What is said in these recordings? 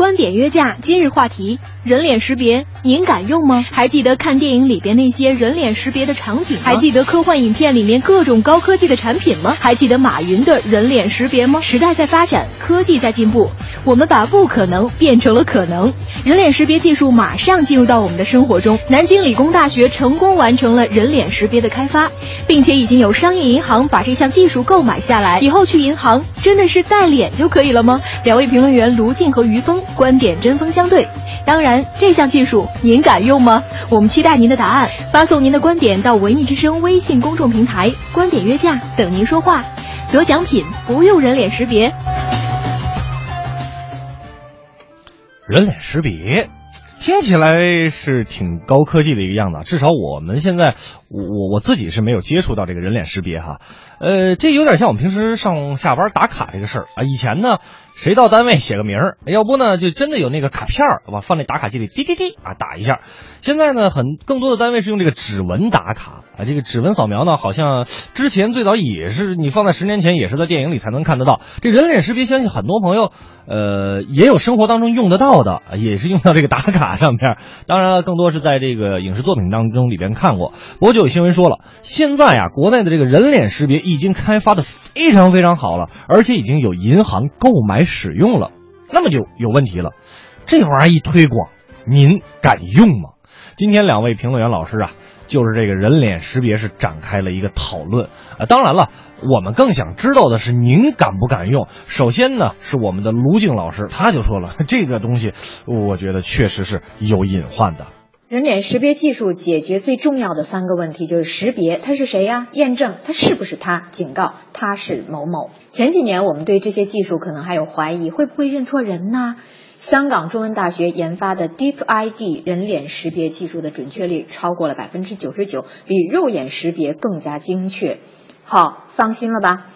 观点约架，今日话题：人脸识别，您敢用吗？还记得看电影里边那些人脸识别的场景吗？还记得科幻影片里面各种高科技的产品吗？还记得马云的人脸识别吗？时代在发展，科技在进步，我们把不可能变成了可能。人脸识别技术马上进入到我们的生活中。南京理工大学成功完成了人脸识别的开发，并且已经有商业银行把这项技术购买下来。以后去银行真的是带脸就可以了吗？两位评论员卢静和于峰观点针锋相对。当然，这项技术您敢用吗？我们期待您的答案，发送您的观点到文艺之声微信公众平台“观点约架”，等您说话。得奖品不用人脸识别。人脸识别听起来是挺高科技的一个样子，至少我们现在我我自己是没有接触到这个人脸识别哈，呃，这有点像我们平时上下班打卡这个事儿啊。以前呢，谁到单位写个名儿，要不呢就真的有那个卡片儿，往放那打卡机里滴滴滴啊打一下。现在呢，很更多的单位是用这个指纹打卡啊，这个指纹扫描呢，好像之前最早也是你放在十年前也是在电影里才能看得到。这人脸识别，相信很多朋友呃也有生活当中用得到的，也是用到这个打卡上面。当然了，更多是在这个影视作品当中里边看过。不过就有新闻说了，现在啊，国内的这个人脸识别已经开发的非常非常好了，而且已经有银行购买使用了。那么就有问题了，这玩意儿一推广，您敢用吗？今天两位评论员老师啊，就是这个人脸识别是展开了一个讨论啊。当然了，我们更想知道的是您敢不敢用。首先呢，是我们的卢静老师，他就说了，这个东西我觉得确实是有隐患的。人脸识别技术解决最重要的三个问题，就是识别他是谁呀，验证他是不是他，警告他是某某。前几年我们对这些技术可能还有怀疑，会不会认错人呢？香港中文大学研发的 Deep ID 人脸识别技术的准确率超过了百分之九十九，比肉眼识别更加精确。好，放心了吧？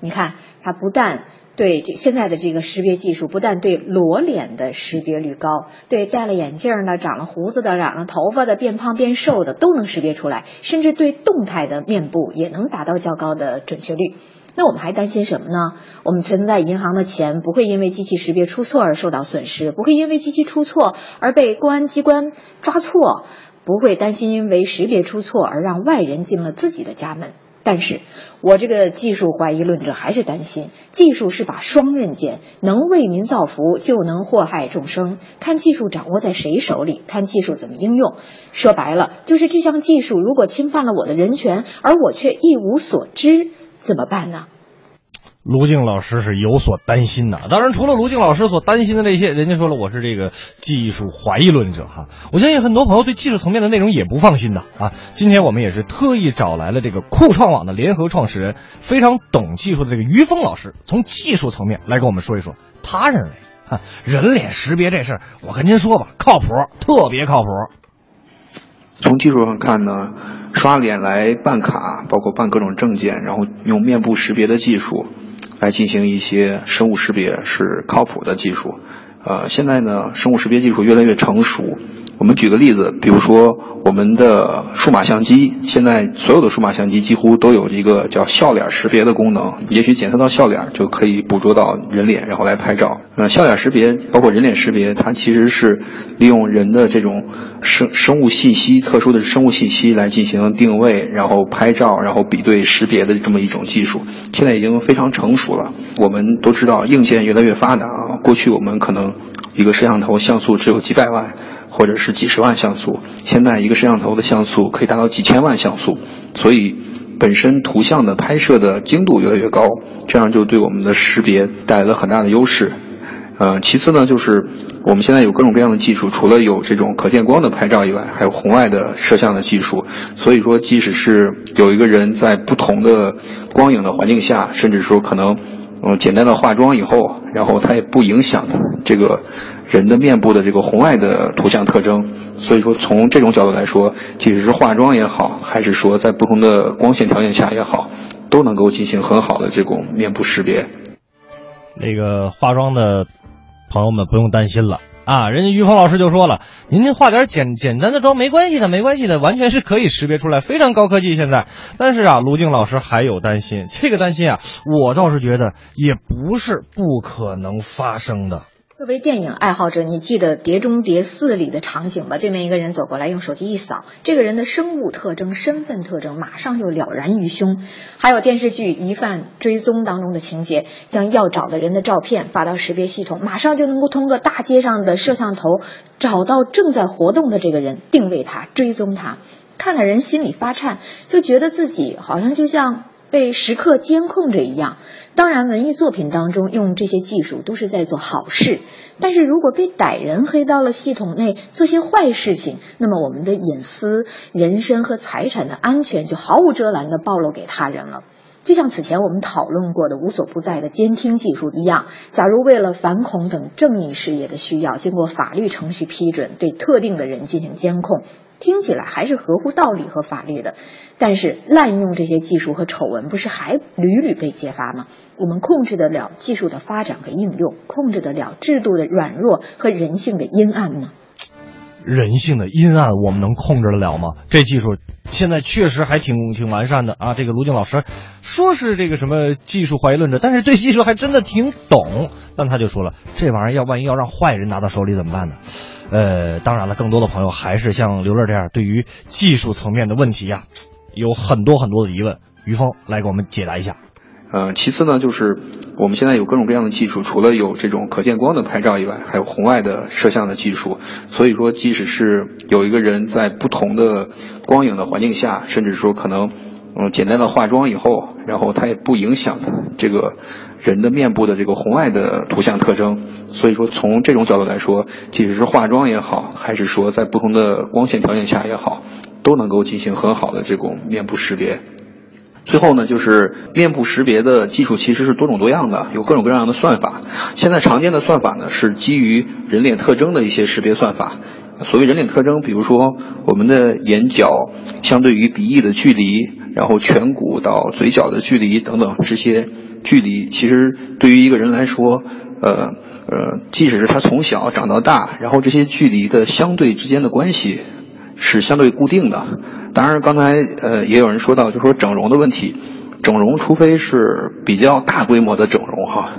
你看，它不但对这现在的这个识别技术，不但对裸脸的识别率高，对戴了眼镜的、长了胡子的、染了头发的、变胖变瘦的都能识别出来，甚至对动态的面部也能达到较高的准确率。那我们还担心什么呢？我们存在银行的钱不会因为机器识别出错而受到损失，不会因为机器出错而被公安机关抓错，不会担心因为识别出错而让外人进了自己的家门。但是我这个技术怀疑论者还是担心，技术是把双刃剑，能为民造福，就能祸害众生。看技术掌握在谁手里，看技术怎么应用。说白了，就是这项技术如果侵犯了我的人权，而我却一无所知，怎么办呢？卢静老师是有所担心的。当然，除了卢静老师所担心的那些，人家说了，我是这个技术怀疑论者哈。我相信很多朋友对技术层面的内容也不放心的啊。今天我们也是特意找来了这个酷创网的联合创始人，非常懂技术的这个于峰老师，从技术层面来跟我们说一说。他认为，哈，人脸识别这事儿，我跟您说吧，靠谱，特别靠谱。从技术上看呢，刷脸来办卡，包括办各种证件，然后用面部识别的技术来进行一些生物识别是靠谱的技术。呃，现在呢，生物识别技术越来越成熟。我们举个例子，比如说我们的数码相机，现在所有的数码相机几乎都有一个叫笑脸识别的功能，也许检测到笑脸就可以捕捉到人脸，然后来拍照。呃，笑脸识别包括人脸识别，它其实是利用人的这种生生物信息、特殊的生物信息来进行定位，然后拍照，然后比对识别的这么一种技术，现在已经非常成熟了。我们都知道硬件越来越发达啊，过去我们可能一个摄像头像素只有几百万。或者是几十万像素，现在一个摄像头的像素可以达到几千万像素，所以本身图像的拍摄的精度越来越高，这样就对我们的识别带来了很大的优势。呃，其次呢，就是我们现在有各种各样的技术，除了有这种可见光的拍照以外，还有红外的摄像的技术。所以说，即使是有一个人在不同的光影的环境下，甚至说可能，嗯，简单的化妆以后，然后它也不影响这个。人的面部的这个红外的图像特征，所以说从这种角度来说，即使是化妆也好，还是说在不同的光线条件下也好，都能够进行很好的这种面部识别。那个化妆的朋友们不用担心了啊，人家于峰老师就说了，您化点简简单的妆没关系的，没关系的，完全是可以识别出来，非常高科技现在。但是啊，卢静老师还有担心，这个担心啊，我倒是觉得也不是不可能发生的。作为电影爱好者，你记得《碟中谍四》里的场景吧？对面一个人走过来，用手机一扫，这个人的生物特征、身份特征马上就了然于胸。还有电视剧《疑犯追踪》当中的情节，将要找的人的照片发到识别系统，马上就能够通过大街上的摄像头找到正在活动的这个人，定位他，追踪他。看的人心里发颤，就觉得自己好像就像。被时刻监控着一样。当然，文艺作品当中用这些技术都是在做好事，但是如果被歹人黑到了系统内做些坏事情，那么我们的隐私、人身和财产的安全就毫无遮拦地暴露给他人了。就像此前我们讨论过的无所不在的监听技术一样，假如为了反恐等正义事业的需要，经过法律程序批准对特定的人进行监控，听起来还是合乎道理和法律的。但是滥用这些技术和丑闻不是还屡屡被揭发吗？我们控制得了技术的发展和应用，控制得了制度的软弱和人性的阴暗吗？人性的阴暗，我们能控制得了吗？这技术现在确实还挺挺完善的啊！这个卢静老师说是这个什么技术怀疑论者，但是对技术还真的挺懂。但他就说了，这玩意儿要万一要让坏人拿到手里怎么办呢？呃，当然了，更多的朋友还是像刘乐这样，对于技术层面的问题呀，有很多很多的疑问。于峰来给我们解答一下。呃，其次呢，就是我们现在有各种各样的技术，除了有这种可见光的拍照以外，还有红外的摄像的技术。所以说，即使是有一个人在不同的光影的环境下，甚至说可能嗯简单的化妆以后，然后它也不影响这个人的面部的这个红外的图像特征。所以说，从这种角度来说，即使是化妆也好，还是说在不同的光线条件下也好，都能够进行很好的这种面部识别。最后呢，就是面部识别的技术其实是多种多样的，有各种各样的算法。现在常见的算法呢，是基于人脸特征的一些识别算法。所谓人脸特征，比如说我们的眼角相对于鼻翼的距离，然后颧骨到嘴角的距离等等这些距离，其实对于一个人来说，呃呃，即使是他从小长到大，然后这些距离的相对之间的关系。是相对固定的，当然刚才呃也有人说到，就说整容的问题，整容除非是比较大规模的整容哈，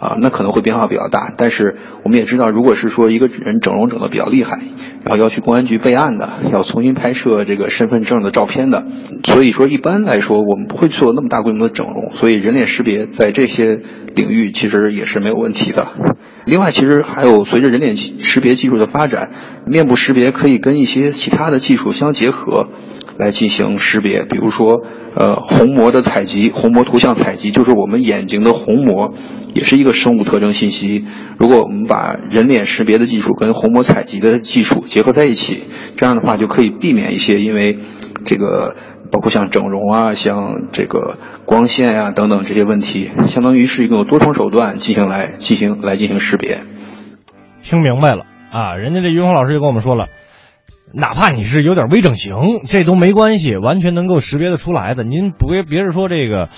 啊那可能会变化比较大，但是我们也知道，如果是说一个人整容整的比较厉害，然后要去公安局备案的，要重新拍摄这个身份证的照片的，所以说一般来说我们不会做那么大规模的整容，所以人脸识别在这些领域其实也是没有问题的。另外，其实还有随着人脸识别技术的发展，面部识别可以跟一些其他的技术相结合，来进行识别。比如说，呃，虹膜的采集，虹膜图像采集，就是我们眼睛的虹膜，也是一个生物特征信息。如果我们把人脸识别的技术跟虹膜采集的技术结合在一起，这样的话就可以避免一些因为这个。包括像整容啊，像这个光线呀等等这些问题，相当于是一个多重手段进行来进行来进行识别。听明白了啊，人家这于红老师就跟我们说了，哪怕你是有点微整形，这都没关系，完全能够识别的出来的。您不别别是说这个。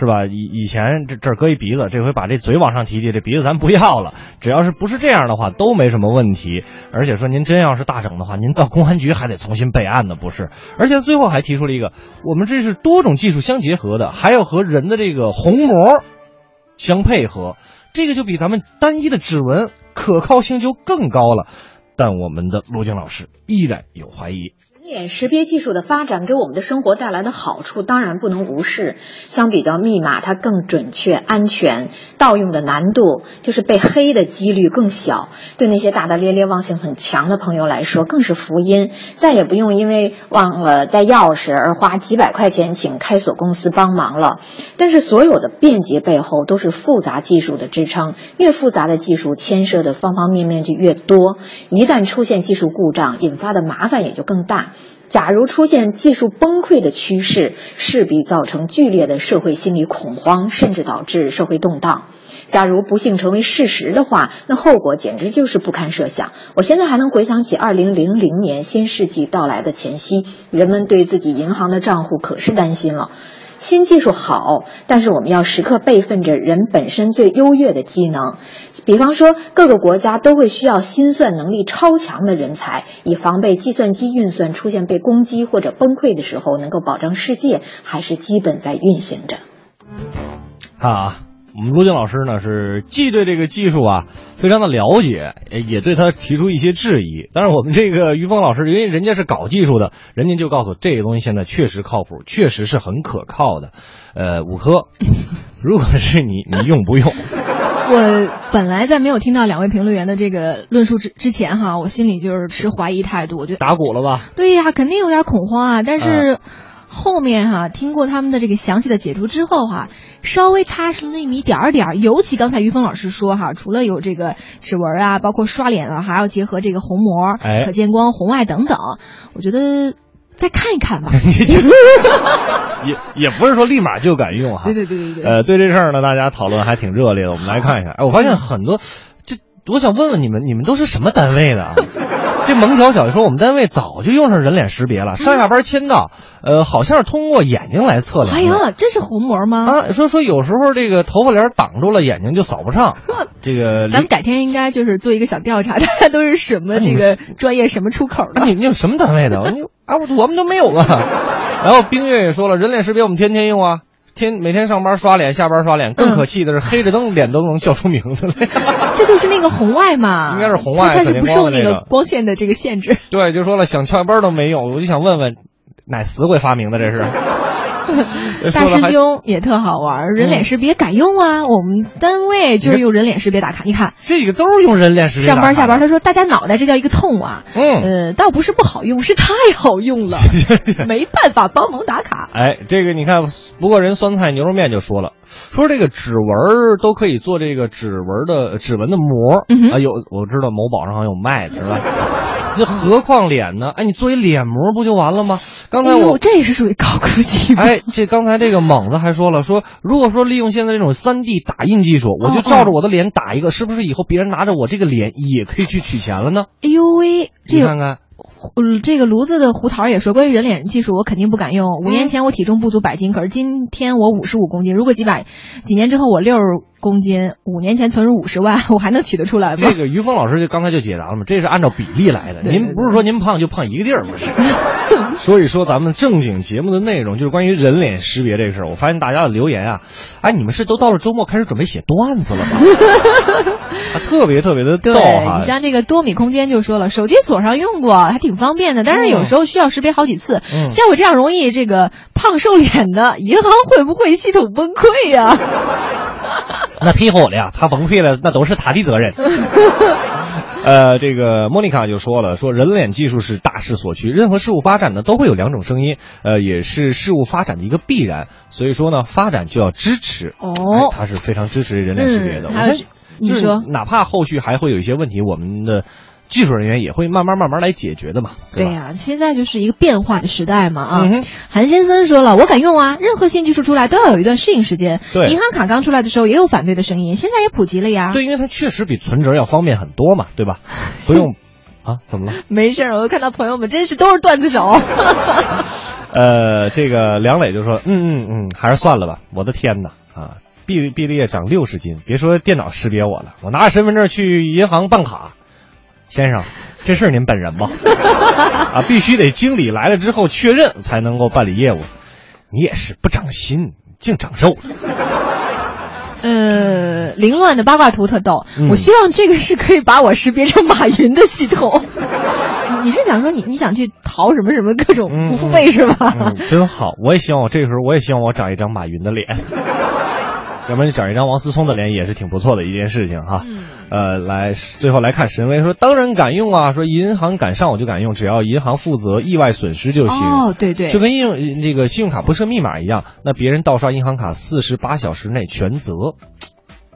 是吧？以以前这这搁一鼻子，这回把这嘴往上提提，这鼻子咱不要了。只要是不是这样的话，都没什么问题。而且说您真要是大整的话，您到公安局还得重新备案呢，不是？而且最后还提出了一个，我们这是多种技术相结合的，还要和人的这个虹膜相配合，这个就比咱们单一的指纹可靠性就更高了。但我们的陆静老师依然有怀疑。脸识别技术的发展给我们的生活带来的好处，当然不能无视。相比较密码，它更准确、安全，盗用的难度就是被黑的几率更小。对那些大大咧咧、忘性很强的朋友来说，更是福音，再也不用因为忘了带钥匙而花几百块钱请开锁公司帮忙了。但是，所有的便捷背后都是复杂技术的支撑，越复杂的技术牵涉的方方面面就越多，一旦出现技术故障，引发的麻烦也就更大。假如出现技术崩溃的趋势，势必造成剧烈的社会心理恐慌，甚至导致社会动荡。假如不幸成为事实的话，那后果简直就是不堪设想。我现在还能回想起二零零零年新世纪到来的前夕，人们对自己银行的账户可是担心了。新技术好，但是我们要时刻备份着人本身最优越的技能。比方说，各个国家都会需要心算能力超强的人才，以防备计算机运算出现被攻击或者崩溃的时候，能够保证世界还是基本在运行着。啊，我们陆静老师呢是既对这个技术啊非常的了解，也对他提出一些质疑。但是我们这个于峰老师，因为人家是搞技术的，人家就告诉这个东西现在确实靠谱，确实是很可靠的。呃，五科，如果是你，你用不用？我 本来在没有听到两位评论员的这个论述之之前哈，我心里就是持怀疑态度，我觉得打鼓了吧？对呀，肯定有点恐慌啊。但是后面哈，听过他们的这个详细的解读之后哈，稍微踏实了那么一点儿点儿。尤其刚才于峰老师说哈，除了有这个指纹啊，包括刷脸啊，还要结合这个虹膜、哎可见光、红外等等，我觉得再看一看吧。也也不是说立马就敢用哈。对对对对对。呃，对这事儿呢，大家讨论还挺热烈的。我们来看一下，哎，我发现很多，这我想问问你们，你们都是什么单位的啊？这萌小小就说我们单位早就用上人脸识别了，上下班签到，呃，好像是通过眼睛来测量的。哎呀，这是虹膜吗？啊，说说有时候这个头发帘挡住了，眼睛就扫不上。这个咱们改天应该就是做一个小调查，大家都是什么这个专业什么出口的？你你有什么单位的？你啊，我我们都没有啊。然后冰月也说了，人脸识别我们天天用啊，天每天上班刷脸，下班刷脸。更可气的是，黑着灯脸都能叫出名字来。这就是那个红外嘛？应该是红外它是不受那个光线的这个限制。对，就说了想翘班都没用，我就想问问，哪死鬼发明的这是？大师兄也特好玩，人脸识别敢用啊！我们单位就是用人脸识别打卡，你看这个都是用人脸识别。上班下班，他说大家脑袋这叫一个痛啊。嗯，呃，倒不是不好用，是太好用了，没办法帮忙打卡。哎，这个你看，不过人酸菜牛肉面就说了，说这个指纹都可以做这个指纹的指纹的膜、嗯、啊，有我知道某宝上好像有卖的是吧？那何况脸呢？哎，你做一脸膜不就完了吗？刚才我、哎、这也是属于高科技。哎，这刚才这个猛子还说了，说如果说利用现在这种三 D 打印技术，我就照着我的脸打一个，哦是不是以后别人拿着我这个脸也可以去取钱了呢？哎呦喂，这你看看。呃，这个炉子的胡桃也说，关于人脸技术，我肯定不敢用。五年前我体重不足百斤，可是今天我五十五公斤。如果几百几年之后我六十公斤，五年前存入五十万，我还能取得出来吗？这个于峰老师就刚才就解答了嘛，这是按照比例来的。您不是说您胖就胖一个地儿，不是？所以说咱们正经节目的内容就是关于人脸识别这个事儿。我发现大家的留言啊，哎，你们是都到了周末开始准备写段子了吗？啊，特别特别的逗哈！你像这个多米空间就说了，手机锁上用过，还挺方便的，但是有时候需要识别好几次。嗯、像我这样容易这个胖瘦脸的，银行会不会系统崩溃呀、那忒火了呀！他崩溃了，那都是他的责任。呃，这个莫妮卡就说了，说人脸技术是大势所趋，任何事物发展呢都会有两种声音，呃，也是事物发展的一个必然。所以说呢，发展就要支持。哦，哎、他是非常支持人脸识别的。嗯、我相信，你说，哪怕后续还会有一些问题，我们的。技术人员也会慢慢慢慢来解决的嘛。对呀、啊，现在就是一个变化的时代嘛啊。嗯、韩先生说了，我敢用啊，任何新技术出来都要有一段适应时间。对，银行卡刚出来的时候也有反对的声音，现在也普及了呀。对，因为它确实比存折要方便很多嘛，对吧？不用啊，怎么了？没事儿，我看到朋友们真是都是段子手。呃，这个梁磊就说，嗯嗯嗯，还是算了吧。我的天哪啊！毕毕了业长六十斤，别说电脑识别我了，我拿着身份证去银行办卡。先生，这是您本人吗？啊，必须得经理来了之后确认才能够办理业务。你也是不长心，净长肉。呃，凌乱的八卦图特逗。嗯、我希望这个是可以把我识别成马云的系统。你是想说你你想去淘什么什么各种不付费是吧、嗯嗯？真好，我也希望我这个时候我也希望我长一张马云的脸。要不然你长一张王思聪的脸也是挺不错的一件事情哈。嗯、呃，来最后来看神威说，当然敢用啊，说银行敢上我就敢用，只要银行负责意外损失就行。哦，对对，就跟用这个信用卡不设密码一样，那别人盗刷银行卡四十八小时内全责。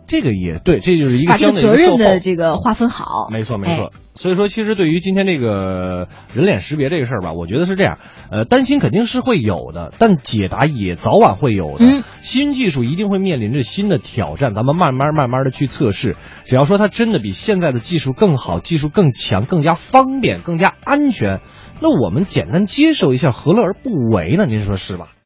这个也对，这就是一个相对责任的这个划分好。没错没错。哎、所以说，其实对于今天这个人脸识别这个事儿吧，我觉得是这样，呃，担心肯定是会有的，但解答也早晚会有的。嗯，新技术一定会面临着新的挑战，咱们慢慢慢慢的去测试。只要说它真的比现在的技术更好，技术更强，更加方便，更加安全，那我们简单接受一下，何乐而不为呢？您说是吧？